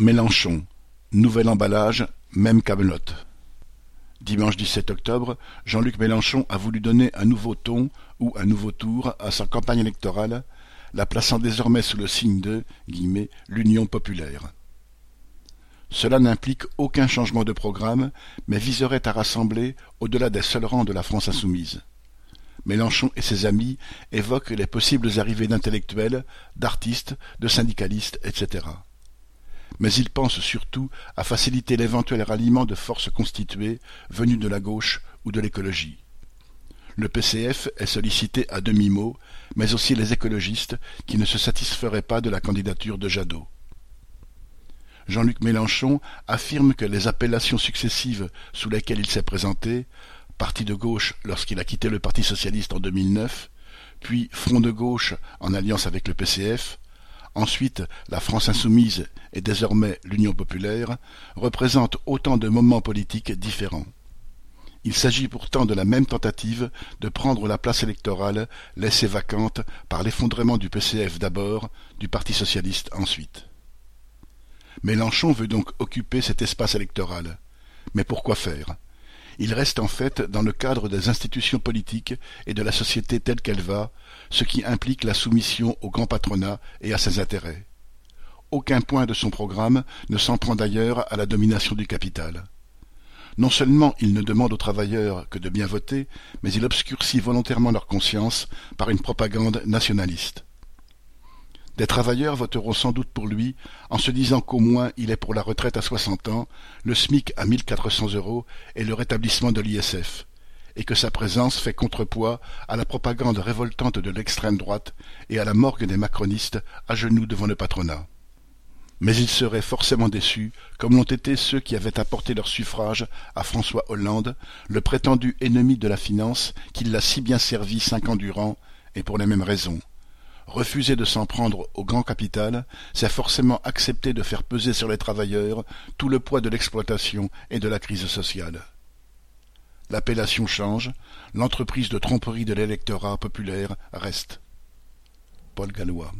Mélenchon, nouvel emballage, même camelote. Dimanche 17 octobre, Jean-Luc Mélenchon a voulu donner un nouveau ton ou un nouveau tour à sa campagne électorale, la plaçant désormais sous le signe de « l'Union populaire ». Cela n'implique aucun changement de programme, mais viserait à rassembler au-delà des seuls rangs de la France insoumise. Mélenchon et ses amis évoquent les possibles arrivées d'intellectuels, d'artistes, de syndicalistes, etc mais il pense surtout à faciliter l'éventuel ralliement de forces constituées venues de la gauche ou de l'écologie. Le PCF est sollicité à demi-mot, mais aussi les écologistes qui ne se satisferaient pas de la candidature de Jadot. Jean-Luc Mélenchon affirme que les appellations successives sous lesquelles il s'est présenté, parti de gauche lorsqu'il a quitté le Parti socialiste en 2009, puis Front de gauche en alliance avec le PCF, ensuite la France insoumise et désormais l'Union populaire, représentent autant de moments politiques différents. Il s'agit pourtant de la même tentative de prendre la place électorale laissée vacante par l'effondrement du PCF d'abord, du Parti socialiste ensuite. Mélenchon veut donc occuper cet espace électoral. Mais pourquoi faire? Il reste en fait dans le cadre des institutions politiques et de la société telle qu'elle va, ce qui implique la soumission au grand patronat et à ses intérêts. Aucun point de son programme ne s'en prend d'ailleurs à la domination du capital. Non seulement il ne demande aux travailleurs que de bien voter, mais il obscurcit volontairement leur conscience par une propagande nationaliste. Des travailleurs voteront sans doute pour lui, en se disant qu'au moins il est pour la retraite à soixante ans, le SMIC à mille quatre cents euros et le rétablissement de l'ISF, et que sa présence fait contrepoids à la propagande révoltante de l'extrême droite et à la morgue des macronistes à genoux devant le patronat. Mais il serait forcément déçu, comme l'ont été ceux qui avaient apporté leur suffrage à François Hollande, le prétendu ennemi de la finance qui l'a si bien servi cinq ans durant, et pour les mêmes raisons. Refuser de s'en prendre au grand capital, c'est forcément accepter de faire peser sur les travailleurs tout le poids de l'exploitation et de la crise sociale. L'appellation change, l'entreprise de tromperie de l'électorat populaire reste. Paul Gallois